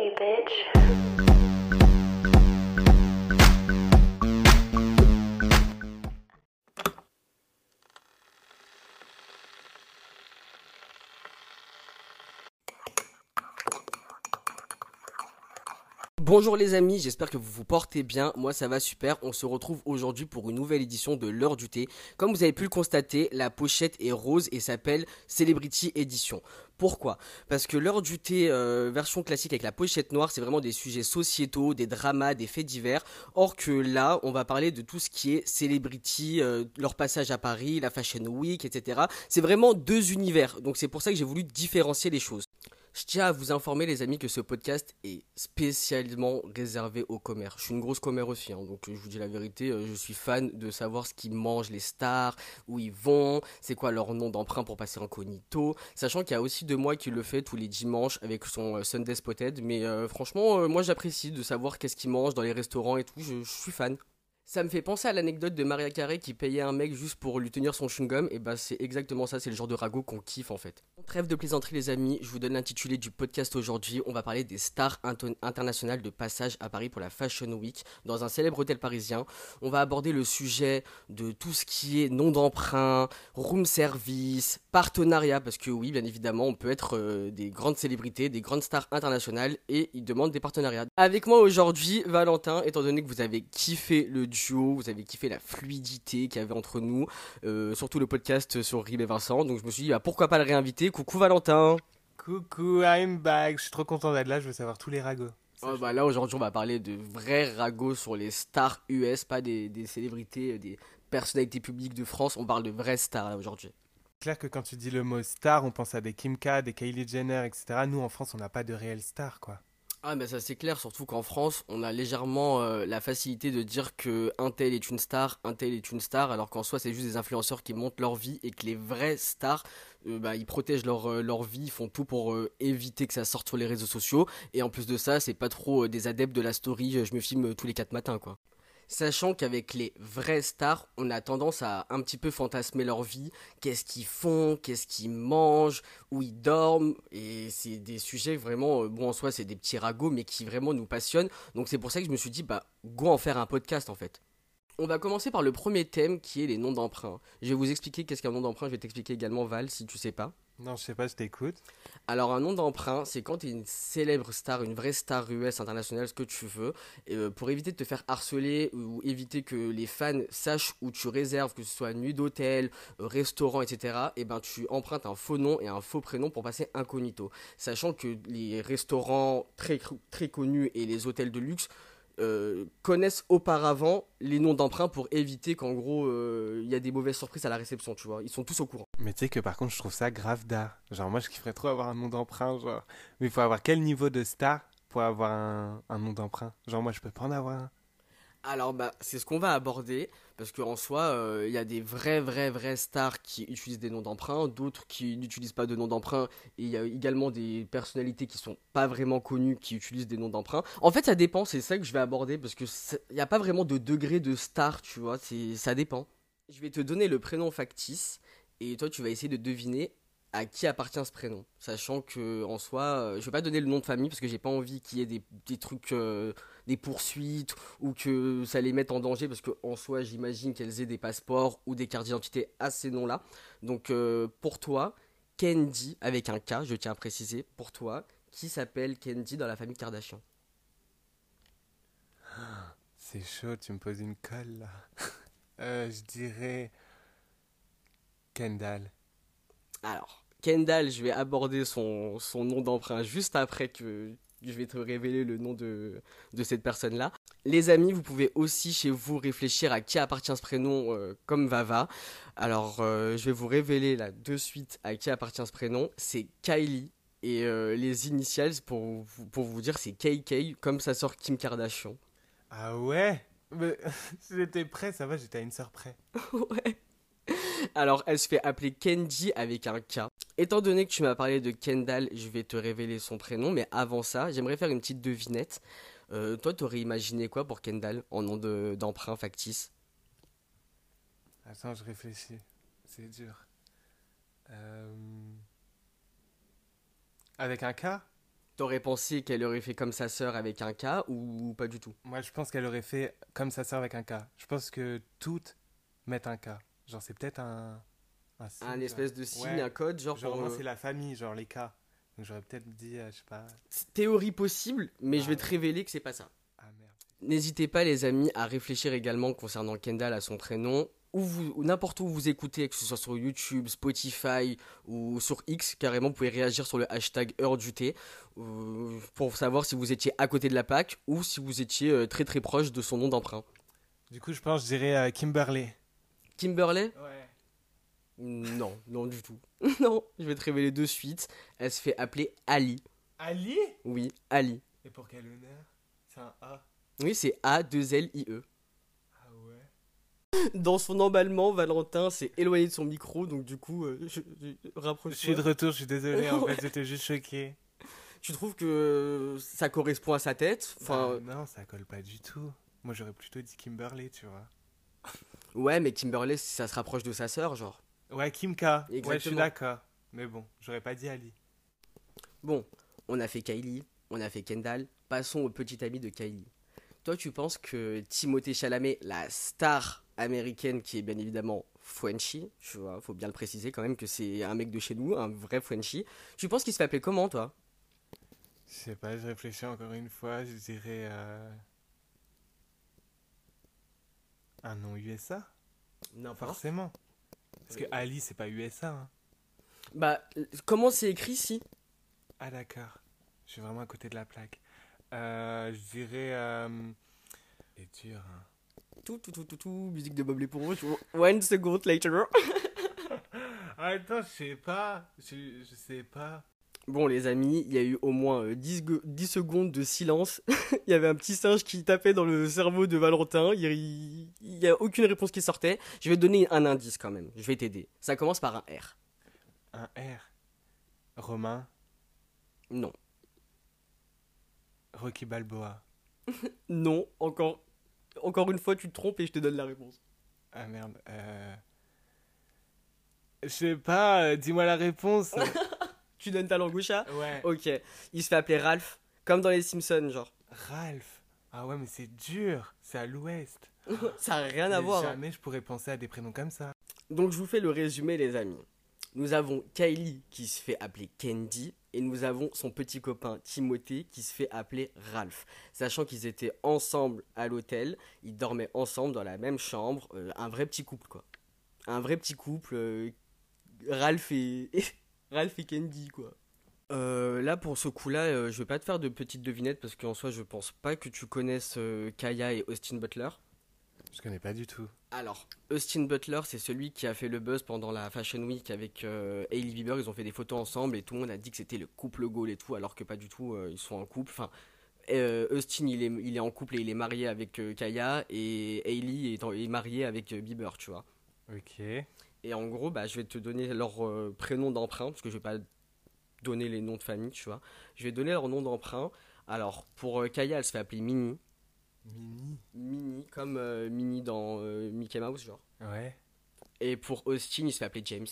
me, bitch. Bonjour les amis, j'espère que vous vous portez bien. Moi ça va super. On se retrouve aujourd'hui pour une nouvelle édition de l'heure du thé. Comme vous avez pu le constater, la pochette est rose et s'appelle Celebrity Edition. Pourquoi? Parce que l'heure du thé euh, version classique avec la pochette noire, c'est vraiment des sujets sociétaux, des dramas, des faits divers. Or que là, on va parler de tout ce qui est celebrity, euh, leur passage à Paris, la Fashion Week, etc. C'est vraiment deux univers. Donc c'est pour ça que j'ai voulu différencier les choses. Je tiens à vous informer les amis que ce podcast est spécialement réservé aux commères. Je suis une grosse commère aussi, hein, donc je vous dis la vérité, euh, je suis fan de savoir ce qu'ils mangent les stars, où ils vont, c'est quoi leur nom d'emprunt pour passer incognito, sachant qu'il y a aussi de moi qui le fait tous les dimanches avec son euh, Sunday Spotted, mais euh, franchement euh, moi j'apprécie de savoir qu'est-ce qu'ils mangent dans les restaurants et tout, je suis fan. Ça me fait penser à l'anecdote de Maria Carré qui payait un mec juste pour lui tenir son chewing-gum. Et bah, c'est exactement ça, c'est le genre de ragot qu'on kiffe en fait. Trêve de plaisanterie, les amis, je vous donne l'intitulé du podcast aujourd'hui. On va parler des stars internationales de passage à Paris pour la Fashion Week dans un célèbre hôtel parisien. On va aborder le sujet de tout ce qui est nom d'emprunt, room service, partenariat, parce que oui, bien évidemment, on peut être euh, des grandes célébrités, des grandes stars internationales et ils demandent des partenariats. Avec moi aujourd'hui, Valentin, étant donné que vous avez kiffé le vous avez kiffé la fluidité qu'il y avait entre nous, euh, surtout le podcast sur Rib et Vincent, donc je me suis dit, bah, pourquoi pas le réinviter Coucou Valentin Coucou, I'm back. Je suis trop content d'être là. Je veux savoir tous les ragots. Oh, bah là aujourd'hui on va parler de vrais ragots sur les stars US, pas des, des célébrités, euh, des personnalités publiques de France, on parle de vraies stars aujourd'hui. C'est clair que quand tu dis le mot star, on pense à des Kim K, des Kylie Jenner, etc. Nous, en France, on n'a pas de réelles stars, quoi. Ah bah ça c'est clair, surtout qu'en France on a légèrement euh, la facilité de dire que un tel est une star, un tel est une star, alors qu'en soi c'est juste des influenceurs qui montent leur vie et que les vrais stars, euh, bah, ils protègent leur, euh, leur vie, ils font tout pour éviter que ça sorte sur les réseaux sociaux, et en plus de ça c'est pas trop des adeptes de la story, je me filme tous les 4 matins quoi. Sachant qu'avec les vrais stars, on a tendance à un petit peu fantasmer leur vie, qu'est-ce qu'ils font, qu'est-ce qu'ils mangent, où ils dorment, et c'est des sujets vraiment, euh, bon en soi c'est des petits ragots, mais qui vraiment nous passionnent, donc c'est pour ça que je me suis dit, bah go en faire un podcast en fait. On va commencer par le premier thème qui est les noms d'emprunt. Je vais vous expliquer qu'est-ce qu'un nom d'emprunt, je vais t'expliquer également Val si tu sais pas. Non, je sais pas, je t'écoute. Alors un nom d'emprunt, c'est quand tu es une célèbre star, une vraie star US internationale, ce que tu veux, et, euh, pour éviter de te faire harceler ou éviter que les fans sachent où tu réserves, que ce soit nuit d'hôtel, euh, restaurant, etc. Et ben tu empruntes un faux nom et un faux prénom pour passer incognito, sachant que les restaurants très très connus et les hôtels de luxe euh, connaissent auparavant les noms d'emprunt pour éviter qu'en gros euh, il y a des mauvaises surprises à la réception, tu vois. Ils sont tous au courant. Mais tu sais que par contre, je trouve ça grave d'art. Genre, moi, je kifferais trop avoir un nom d'emprunt. Genre, mais il faut avoir quel niveau de star pour avoir un, un nom d'emprunt? Genre, moi, je peux pas en avoir un. Alors bah c'est ce qu'on va aborder parce qu'en soi euh, il y a des vrais vrais vrais stars qui utilisent des noms d'emprunt, d'autres qui n'utilisent pas de noms d'emprunt et il y a également des personnalités qui sont pas vraiment connues qui utilisent des noms d'emprunt. En fait ça dépend, c'est ça que je vais aborder parce que il n'y a pas vraiment de degré de star, tu vois, ça dépend. Je vais te donner le prénom factice et toi tu vas essayer de deviner à qui appartient ce prénom, sachant que en soi, euh, je vais pas donner le nom de famille parce que j'ai pas envie qu'il y ait des, des trucs, euh, des poursuites ou que ça les mette en danger parce que en soi, j'imagine qu'elles aient des passeports ou des cartes d'identité à ces noms-là. Donc euh, pour toi, Candy avec un K, je tiens à préciser, pour toi, qui s'appelle Candy dans la famille Kardashian? C'est chaud, tu me poses une colle là. Euh, je dirais. Kendall. Alors, Kendall, je vais aborder son, son nom d'emprunt juste après que je vais te révéler le nom de, de cette personne-là. Les amis, vous pouvez aussi chez vous réfléchir à qui appartient ce prénom euh, comme Vava. Alors, euh, je vais vous révéler là de suite à qui appartient ce prénom. C'est Kylie. Et euh, les initiales, pour, vous- pour vous dire, c'est KK, comme sa sœur Kim Kardashian. Ah ouais? Mais j'étais prêt, ça va, j'étais à une sœur près. Ouais. Alors, elle se fait appeler Candy avec un K. Étant donné que tu m'as parlé de Kendall, je vais te révéler son prénom, mais avant ça, j'aimerais faire une petite devinette. Euh, toi, t'aurais imaginé quoi pour Kendall en nom de- d'emprunt factice? Attends, je réfléchis. C'est dur. Euh, Avec un K? T'aurais pensé qu'elle aurait fait comme sa sœur avec un K ou pas du tout? Moi, je pense qu'elle aurait fait comme sa sœur avec un K. Je pense que toutes mettent un K. Genre, c'est peut-être un. Un, signe, Un espèce de signe, Ouais. un code, genre, Genre, pour, euh, c'est la famille, genre les K. Donc, j'aurais peut-être dit, euh, je sais pas. Théorie possible, mais Ah je vais te ouais. révéler que c'est pas ça. Ah merde. N'hésitez pas les amis à réfléchir également concernant Kendall à son prénom ou vous ou n'importe où vous écoutez que ce soit sur YouTube, Spotify ou sur X carrément vous pouvez réagir sur le hashtag heure du thé euh, pour savoir si vous étiez à côté de la Pâque ou si vous étiez euh, très très proche de son nom d'emprunt. Du coup, je pense, je dirais Kimberley. Kimberley Ouais. Non, non du tout. non, je vais te révéler de suite. Elle se fait appeler Ali. Ali? Oui, Ali. Et pour quel honneur? C'est un A. Oui, c'est A2L-I-E. Ah ouais. Dans son emballement, Valentin s'est éloigné de son micro, donc du coup, euh, je, je- rapproche Je suis de retour, je suis désolé, en fait, j'étais juste choqué. Tu trouves que ça correspond à sa tête? Enfin, Bah, non, ça colle pas du tout. Moi, j'aurais plutôt dit Kimberley, tu vois. Ouais, mais Kimberley, ça se rapproche de sa sœur, genre. Ouais, Kimka. Ouais, je suis Exactement. d'accord. Mais bon, j'aurais pas dit Ali. Bon, on a fait Kylie, on a fait Kendall, passons au petit ami de Kylie. Toi, tu penses que Timothée Chalamet, la star américaine qui est bien évidemment Frenchie, tu vois, faut bien le préciser quand même que c'est un mec de chez nous, un vrai Frenchie, tu penses qu'il se fait appeler comment, toi? Je sais pas, je réfléchis encore une fois, je dirais. euh, Un nom USA Non, Forcément. Parce que Ali, c'est pas USA. Hein. Bah, comment c'est écrit si? Ah, d'accord. Je suis vraiment à côté de la plaque. Euh, je dirais. Euh... C'est dur, hein. Tout, tout, tout, tout, tout, musique de Bob l'éponge. One second later. Attends, je sais pas. Je, je sais pas. Bon, les amis, il y a eu au moins euh, 10, go- 10 secondes de silence. il y avait un petit singe qui tapait dans le cerveau de Valentin. Il n'y a aucune réponse qui sortait. Je vais te donner un indice quand même. Je vais t'aider. Ça commence par un R. Un R. Romain? Non. Rocky Balboa? Non, encore, encore une fois, tu te trompes et je te donne la réponse. Ah merde. Euh... Je sais pas, euh, dis-moi la réponse. Tu donnes ta langue au chat ouais. Ok. Il se fait appeler Ralph, comme dans les Simpsons, genre. Ralph. Ah ouais, mais c'est dur. C'est à l'ouest. Ça n'a rien à Mais voir. hein. Jamais je pourrais penser à des prénoms comme ça. Donc je vous fais le résumé les amis. Nous avons Kylie qui se fait appeler Candy et nous avons son petit copain Timothée qui se fait appeler Ralph. Sachant qu'ils étaient ensemble à l'hôtel, ils dormaient ensemble dans la même chambre, euh, un vrai petit couple quoi. Un vrai petit couple, euh, Ralph et Ralph et Candy quoi. Euh, là pour ce coup-là, euh, je vais pas te faire de petites devinettes parce qu'en soi je pense pas que tu connaisses euh, Kaya et Austin Butler. Je connais pas du tout. Alors, Austin Butler, c'est celui qui a fait le buzz pendant la Fashion Week avec euh, Hailey Bieber. Ils ont fait des photos ensemble et tout le monde a dit que c'était le couple goal et tout, alors que pas du tout, euh, ils sont en couple. Enfin, euh, Austin, il est, il est en couple et il est marié avec euh, Kaya et Hailey est, en- est mariée avec euh, Bieber, tu vois. Ok. Et en gros, bah, je vais te donner leur euh, prénom d'emprunt, parce que je vais pas donner les noms de famille, tu vois. Je vais donner leur nom d'emprunt. Alors, pour euh, Kaya, elle se fait appeler Minnie. Mini. Minnie, comme euh, Minnie dans euh, Mickey Mouse, genre. Ouais. Et pour Austin, il se fait appeler James.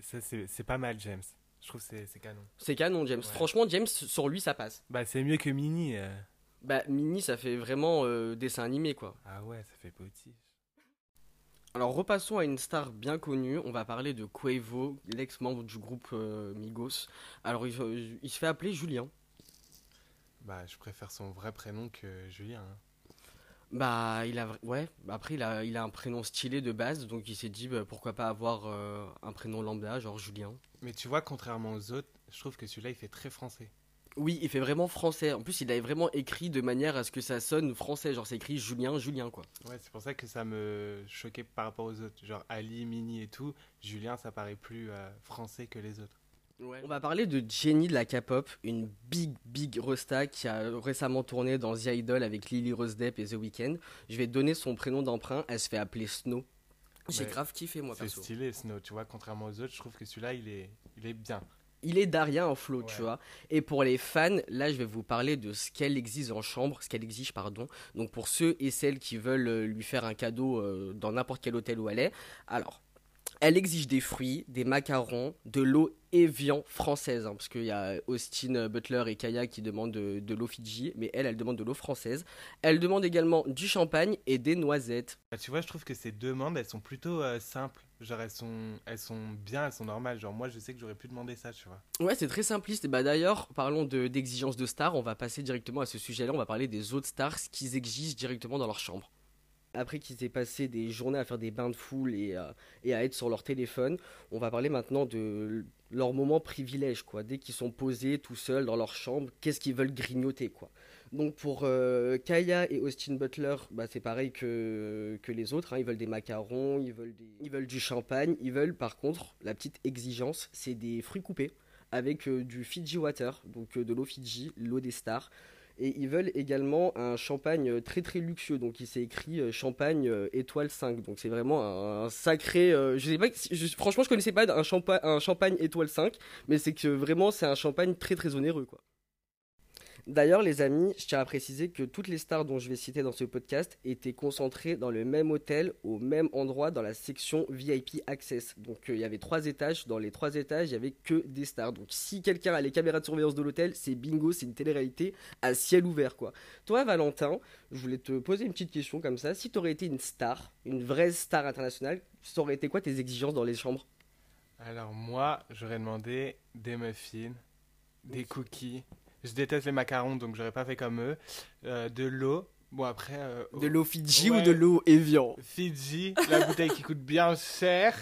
C'est, pas mal, James. Je trouve que c'est, canon. C'est canon, James. Ouais. Franchement, James, sur lui, ça passe. Bah, c'est mieux que Mini. Bah, Minnie, ça fait vraiment dessin animé, quoi. Ah ouais, ça fait potiche. Alors, repassons à une star bien connue. On va parler de Quavo, l'ex-membre du groupe euh, Migos. Alors, il, il se fait appeler Julien. Bah, je préfère son vrai prénom que Julien. hein. Bah, il a. Ouais, après, il a, il a un prénom stylé de base, donc il s'est dit bah, pourquoi pas avoir euh, un prénom lambda, genre Julien. Mais tu vois, contrairement aux autres, je trouve que celui-là, il fait très français. Oui, il fait vraiment français. En plus, il avait vraiment écrit de manière à ce que ça sonne français. Genre, c'est écrit Julien, Julien, quoi. Ouais, c'est pour ça que ça me choquait par rapport aux autres. Genre Ali, Mini et tout. Julien, ça paraît plus euh, français que les autres. On va parler de Jenny de la K-pop, une big big rosta qui a récemment tourné dans The Idol avec Lily Rose Depp et The Weeknd. Je vais te donner son prénom d'emprunt, elle se fait appeler Snow. J'ai Ouais. grave kiffé moi c'est perso. stylé, Snow. Tu vois, contrairement aux autres, je trouve que celui-là, il est, il est bien. Il est Daria en flow, tu vois. Et pour les fans, là je vais vous parler de ce qu'elle exige en chambre, ce qu'elle exige pardon. Donc pour ceux et celles qui veulent euh, lui faire un cadeau euh, dans n'importe quel hôtel où elle est. Alors, Elle exige des fruits, des macarons, de l'eau Evian française, hein, parce qu'il y a Austin Butler et Kaya qui demandent de, de l'eau Fidji, mais elle, elle demande de l'eau française. Elle demande également du champagne et des noisettes. Bah, tu vois, je trouve que ces demandes, elles sont plutôt euh, simples. Genre, elles sont, elles sont bien, elles sont normales. Genre, moi, je sais que j'aurais pu demander ça, tu vois. Ouais, c'est très simpliste. Et bah d'ailleurs, parlons de- d'exigences de, stars, on va passer directement à ce sujet-là, on va parler des autres stars, ce qu'ils exigent directement dans leur chambre. Après qu'ils aient passé des journées à faire des bains de foule et, euh, à être sur leur téléphone, on va parler maintenant de leur moment privilège, quoi. Dès qu'ils sont posés tout seuls dans leur chambre, qu'est-ce qu'ils veulent grignoter, quoi. Donc pour euh, Kaya et Austin Butler, bah, c'est pareil que, que les autres. hein. Ils veulent des macarons, ils veulent, des- ils veulent du champagne. Ils veulent par contre, la petite exigence, c'est des fruits coupés avec euh, du Fiji Water, donc euh, de l'eau Fiji, l'eau des stars. Et ils veulent également un champagne euh, très très luxueux, donc il s'est écrit euh, champagne euh, étoile 5. Donc c'est vraiment un, sacré. euh, je sais pas, franchement, je connaissais pas un champagne étoile 5, mais c'est que vraiment c'est un champagne très très onéreux quoi. D'ailleurs, les amis, je tiens à préciser que toutes les stars dont je vais citer dans ce podcast étaient concentrées dans le même hôtel, au même endroit, dans la section VIP Access. Donc, euh, il y avait trois étages. Dans les trois étages, il y avait que des stars. Donc, si quelqu'un a les caméras de surveillance de l'hôtel, c'est bingo, c'est une télé-réalité à ciel ouvert, quoi. Toi, Valentin, je voulais te poser une petite question comme ça. Si tu aurais été une star, une vraie star internationale, ça aurait été quoi tes exigences dans les chambres? Alors, moi, j'aurais demandé des muffins, des cookies. Je déteste les macarons, donc j'aurais pas fait comme eux. Euh, de l'eau. Bon, après. euh, De l'eau Fidji ou de l'eau Evian? Fidji, la bouteille qui coûte bien cher.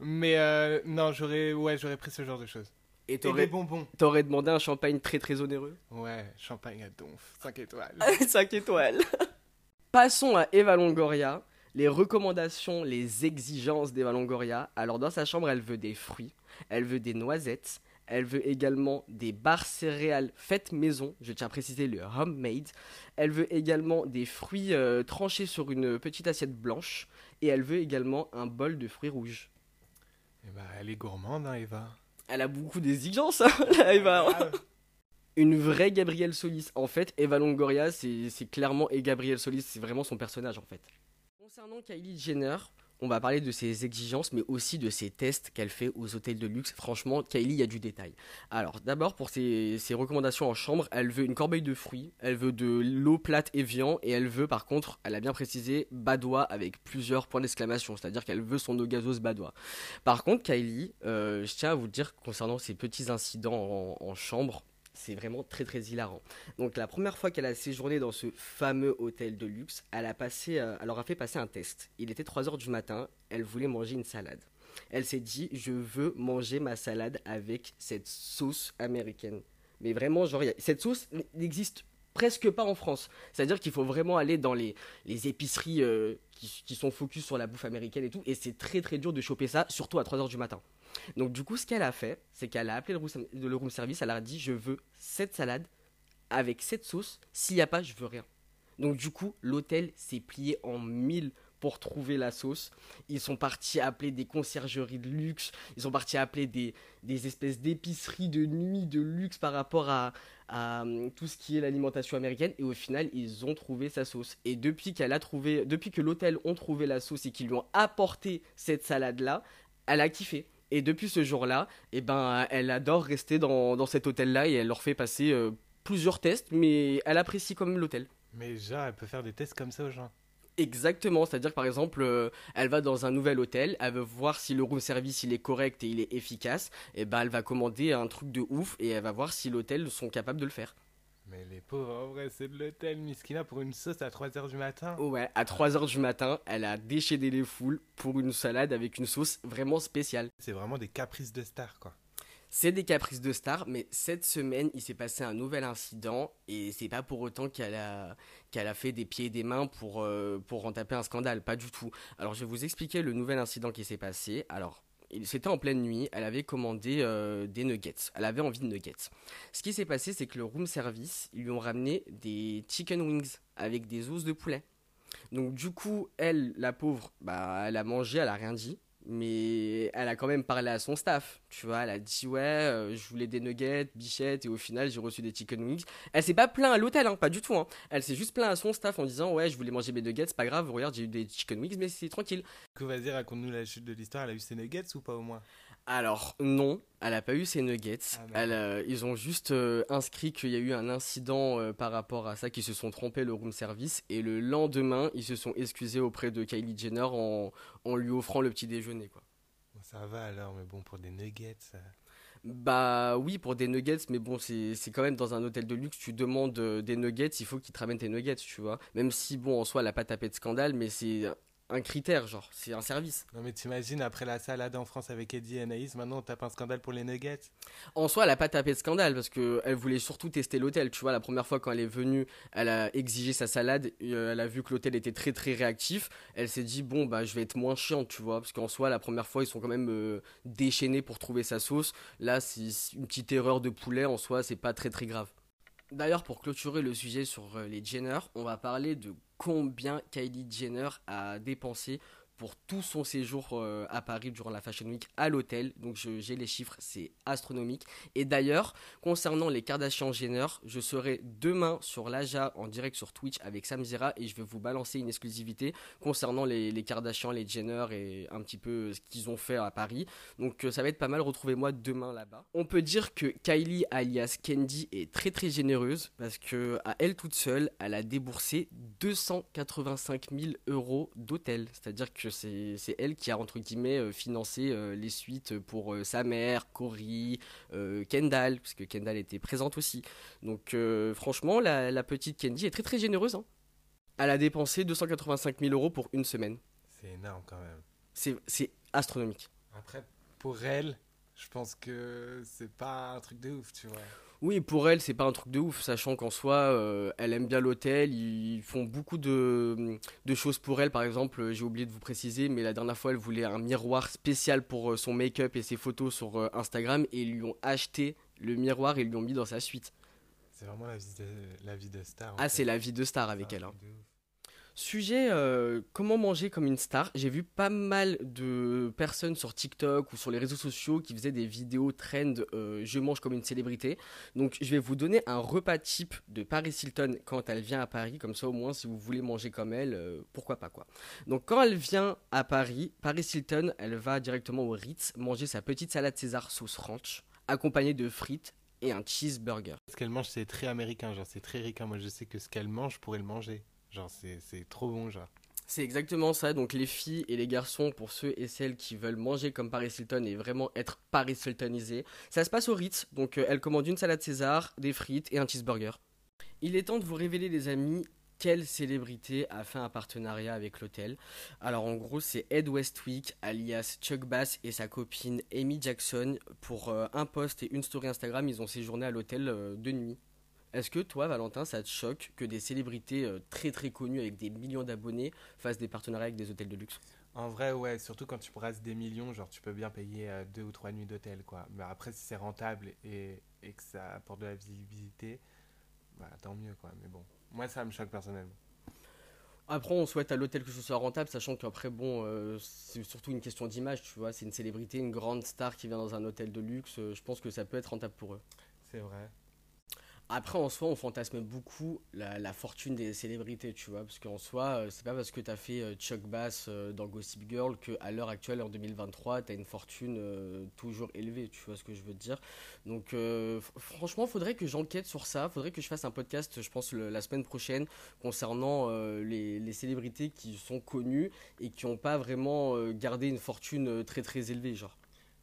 Mais euh, non, j'aurais ouais, j'aurais pris ce genre de choses. Et t'aurais bonbons. t'aurais demandé un champagne très très onéreux? Ouais, champagne à donf, 5 étoiles. 5 étoiles. Passons à Eva Longoria. Les recommandations, les exigences d'Eva Longoria. Alors, dans sa chambre, elle veut des fruits, elle veut des noisettes, elle veut également des barres céréales faites maison. Je tiens à préciser le homemade. Elle veut également des fruits euh, tranchés sur une petite assiette blanche. Et elle veut également un bol de fruits rouges. Et bah, elle est gourmande, hein, Eva. Elle a beaucoup d'exigences, hein, Eva. Ah, Une vraie Gabrielle Solis. En fait, Eva Longoria, c'est c'est clairement et Gabrielle Solis, c'est vraiment son personnage en fait. Concernant Kylie Jenner, on va parler de ses exigences, mais aussi de ses tests qu'elle fait aux hôtels de luxe. Franchement, Kylie, il y a du détail. Alors, d'abord, pour ses, recommandations en chambre, elle veut une corbeille de fruits, elle veut de l'eau plate Evian, et elle veut, par contre, elle a bien précisé, badois avec plusieurs points d'exclamation, c'est-à-dire qu'elle veut son eau gazeuse badois. Par contre, Kylie, euh, je tiens à vous dire concernant ces petits incidents en, en chambre, c'est vraiment très très hilarant. Donc la première fois qu'elle a séjourné dans ce fameux hôtel de luxe, elle a passé, euh, leur a fait passer un test. Il était 3h du matin, elle voulait manger une salade. Elle s'est dit, je veux manger ma salade avec cette sauce américaine. Mais vraiment, genre, cette sauce n'existe presque pas en France. C'est-à-dire qu'il faut vraiment aller dans les, les épiceries euh, qui, qui sont focus sur la bouffe américaine et tout, et c'est très très dur de choper ça, surtout à 3h du matin. Donc du coup, ce qu'elle a fait, c'est qu'elle a appelé le room, service, elle a dit, je veux cette salade avec cette sauce, s'il n'y a pas, je veux rien. Donc du coup, l'hôtel s'est plié en mille pour trouver la sauce. Ils sont partis appeler des conciergeries de luxe, ils sont partis appeler des, espèces d'épiceries de nuit de luxe par rapport à, à, hum, tout ce qui est l'alimentation américaine. Et au final ils ont trouvé sa sauce. Et depuis qu'elle a trouvé depuis que l'hôtel ont trouvé la sauce et qu'ils lui ont apporté cette salade là elle a kiffé et depuis ce jour-là eh ben elle adore rester dans, dans cet hôtel là et elle leur fait passer euh, plusieurs tests mais elle apprécie quand même l'hôtel Mais genre, elle peut faire des tests comme ça aux gens. Exactement, c'est-à-dire par exemple, euh, elle va dans un nouvel hôtel, elle veut voir si le room service il est correct et il est efficace, et ben elle va commander un truc de ouf et elle va voir si l'hôtel sont capables de le faire. Mais les pauvres, en vrai, c'est de l'hôtel Miskina pour une sauce à 3h du matin. Ouais, à 3h du matin, elle a déchaîné les foules pour une salade avec une sauce vraiment spéciale. C'est vraiment des caprices de star, quoi. C'est des caprices de star, mais cette semaine, il s'est passé un nouvel incident et c'est pas pour autant qu'elle a, qu'elle a fait des pieds et des mains pour, euh, pour en taper un scandale, pas du tout. Alors je vais vous expliquer le nouvel incident qui s'est passé. Alors, c'était en pleine nuit, elle avait commandé euh, des nuggets, elle avait envie de nuggets. Ce qui s'est passé, c'est que le room service, ils lui ont ramené des chicken wings avec des os de poulet. Donc du coup, elle, la pauvre, bah, elle a mangé, elle a rien dit. Mais elle a quand même parlé à son staff. Tu vois, elle a dit ouais, euh, je voulais des nuggets, bichettes, et au final j'ai reçu des chicken wings. Elle s'est pas plaint à l'hôtel, hein, pas du tout. Hein. Elle s'est juste plaint à son staff en disant ouais, je voulais manger mes nuggets, c'est pas grave, regarde, j'ai eu des chicken wings, mais c'est tranquille. Coup, vas-y, raconte-nous la chute de l'histoire. Elle a eu ses nuggets ou pas au moins? Alors non, elle a pas eu ses nuggets. Ah. Elle, euh, ils ont juste euh, inscrit qu'il y a eu un incident euh, par rapport à ça, qu'ils se sont trompés le room service, et le lendemain ils se sont excusés auprès de Kylie Jenner en, en lui offrant le petit déjeuner quoi. Ça va alors, mais bon, pour des nuggets. ça- Bah oui, pour des nuggets, mais bon, c'est quand même dans un hôtel de luxe, tu demandes des nuggets, il faut qu'ils te ramènent tes nuggets, tu vois. Même si, bon, en soi, elle a pas tapé de scandale, mais c'est un critère, genre, c'est un service. Non, mais t'imagines, après la salade en France avec Eddie et Anaïs, maintenant on tape un scandale pour les nuggets? En soi, elle a pas tapé de scandale, parce que elle voulait surtout tester l'hôtel, tu vois. La première fois, quand elle est venue, elle a exigé sa salade, euh, elle a vu que l'hôtel était très très réactif, elle s'est dit, bon, bah, je vais être moins chiante, tu vois. Parce qu'en soi, la première fois, ils sont quand même euh, déchaînés pour trouver sa sauce. Là, c'est une petite erreur de poulet, en soi, c'est pas très très grave. D'ailleurs, pour clôturer le sujet sur euh, les Jenner, on va parler de combien Kylie Jenner a dépensé pour tout son séjour euh, à Paris durant la Fashion Week à l'hôtel. Donc j'ai les chiffres, c'est astronomique. Et d'ailleurs, concernant les Kardashian Jenner, je serai demain sur l'Aja en direct sur Twitch avec Samzira et je vais vous balancer une exclusivité concernant les, les Kardashian, les Jenner et un petit peu ce qu'ils ont fait à Paris. Donc euh, ça va être pas mal, retrouvez-moi demain là-bas. On peut dire que Kylie alias Candy est très très généreuse parce que à elle toute seule, elle a déboursé 285 000 euros d'hôtel. C'est-à-dire que c'est c'est elle qui a entre guillemets euh, financé euh, les suites pour euh, sa mère, Cory, Kendall, parce que Kendall était présente aussi. Donc franchement, la, la petite Candy est très très généreuse. hein. Elle a dépensé 285 000 euros pour une semaine. C'est énorme quand même. C'est astronomique. Après, pour elle, je pense que c'est pas un truc de ouf, tu vois. Oui, pour elle, c'est pas un truc de ouf, sachant qu'en soi, euh, elle aime bien l'hôtel, ils font beaucoup de, de choses pour elle. Par exemple, j'ai oublié de vous préciser, mais la dernière fois, elle voulait un miroir spécial pour euh, son make-up et ses photos sur euh, Instagram, et ils lui ont acheté le miroir et ils lui ont mis dans sa suite. C'est vraiment la vie de, la vie de star. Ah, c'est la vie de star avec elle. hein. Sujet euh, comment manger comme une star. J'ai vu pas mal de personnes sur TikTok ou sur les réseaux sociaux qui faisaient des vidéos trend euh, je mange comme une célébrité. Donc je vais vous donner un repas type de Paris Hilton quand elle vient à Paris. Comme ça au moins si vous voulez manger comme elle, euh, pourquoi pas quoi. Donc quand elle vient à Paris, Paris Hilton, elle va directement au Ritz manger sa petite salade César sauce ranch accompagnée de frites et un cheeseburger. Ce qu'elle mange, c'est très américain, genre c'est très ricain. Moi, je sais que ce qu'elle mange, je pourrais le manger. Genre, c'est trop bon, genre. C'est exactement ça. Donc les filles et les garçons, pour ceux et celles qui veulent manger comme Paris Hilton et vraiment être Paris Hiltonisés, ça se passe au Ritz. Donc euh, elle commande une salade César, des frites et un cheeseburger. Il est temps de vous révéler les amis quelle célébrité a fait un partenariat avec l'hôtel. Alors en gros c'est Ed Westwick alias Chuck Bass et sa copine Amy Jackson pour euh, un post et une story Instagram ils ont séjourné à l'hôtel euh, de nuit. Est-ce que toi, Valentin, ça te choque que des célébrités euh, très très connues avec des millions d'abonnés fassent des partenariats avec des hôtels de luxe? En vrai, ouais, surtout quand tu brasses des millions, genre tu peux bien payer euh, deux ou trois nuits d'hôtel, quoi. Mais après, si c'est rentable et, et que ça apporte de la visibilité, bah tant mieux, quoi. Mais bon, moi ça me choque personnellement. Après, on souhaite à l'hôtel que ce soit rentable, sachant qu'après, bon, euh, c'est surtout une question d'image, tu vois. C'est une célébrité, une grande star qui vient dans un hôtel de luxe. euh, je pense que ça peut être rentable pour eux. C'est vrai. Après, en soi, on fantasme beaucoup la, fortune des célébrités, tu vois. Parce qu'en soi, euh, c'est pas parce que t'as fait euh, Chuck Bass euh, dans Gossip Girl qu'à l'heure actuelle, en 2023, t'as une fortune toujours élevée, tu vois ce que je veux dire. Donc, euh, franchement, faudrait que j'enquête sur ça. Faudrait que je fasse un podcast, je pense, la semaine prochaine, concernant les, les célébrités qui sont connues et qui n'ont pas vraiment gardé une fortune très très élevée, genre.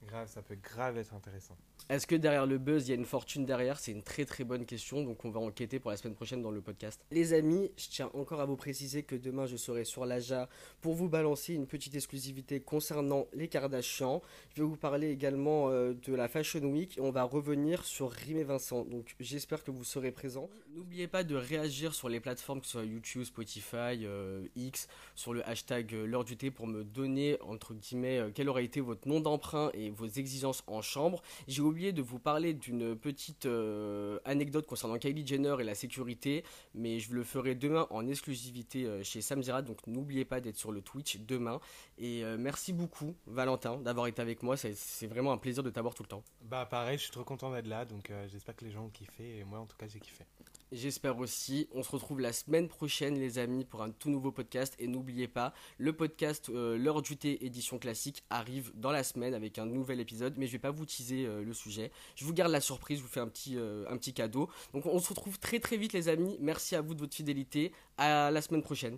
Grave, ça peut grave être intéressant. Est-ce que derrière le buzz, il y a une fortune derrière? C'est une très très bonne question, donc on va enquêter pour la semaine prochaine dans le podcast. Les amis, je tiens encore à vous préciser que demain je serai sur l'AJA pour vous balancer une petite exclusivité concernant les Kardashians. Je vais vous parler également euh, de la Fashion Week et on va revenir sur Rim et Vincent, donc j'espère que vous serez présents. N'oubliez pas de réagir sur les plateformes que ce soit YouTube, Spotify, euh, X, sur le hashtag euh, l'heure du thé pour me donner entre guillemets euh, quel aurait été votre nom d'emprunt et vos exigences en chambre. J'ai oublié de vous parler d'une petite euh, anecdote concernant Kylie Jenner et la sécurité, mais je le ferai demain en exclusivité euh, chez Samzira, donc n'oubliez pas d'être sur le Twitch demain. Et euh, merci beaucoup, Valentin, d'avoir été avec moi. C'est- vraiment un plaisir de t'avoir tout le temps. Bah pareil, je suis trop content d'être là, donc euh, j'espère que les gens ont kiffé, et moi en tout cas j'ai kiffé. J'espère aussi. On se retrouve la semaine prochaine, les amis, pour un tout nouveau podcast. Et n'oubliez pas, le podcast L'heure du thé édition classique arrive dans la semaine avec un nouvel épisode. Mais je vais pas vous teaser euh, le sujet. Je vous garde la surprise, je vous fais un petit, euh, un petit cadeau. Donc on se retrouve très très vite, les amis. Merci à vous de votre fidélité. À la semaine prochaine.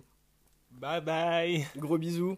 Bye bye Gros bisous.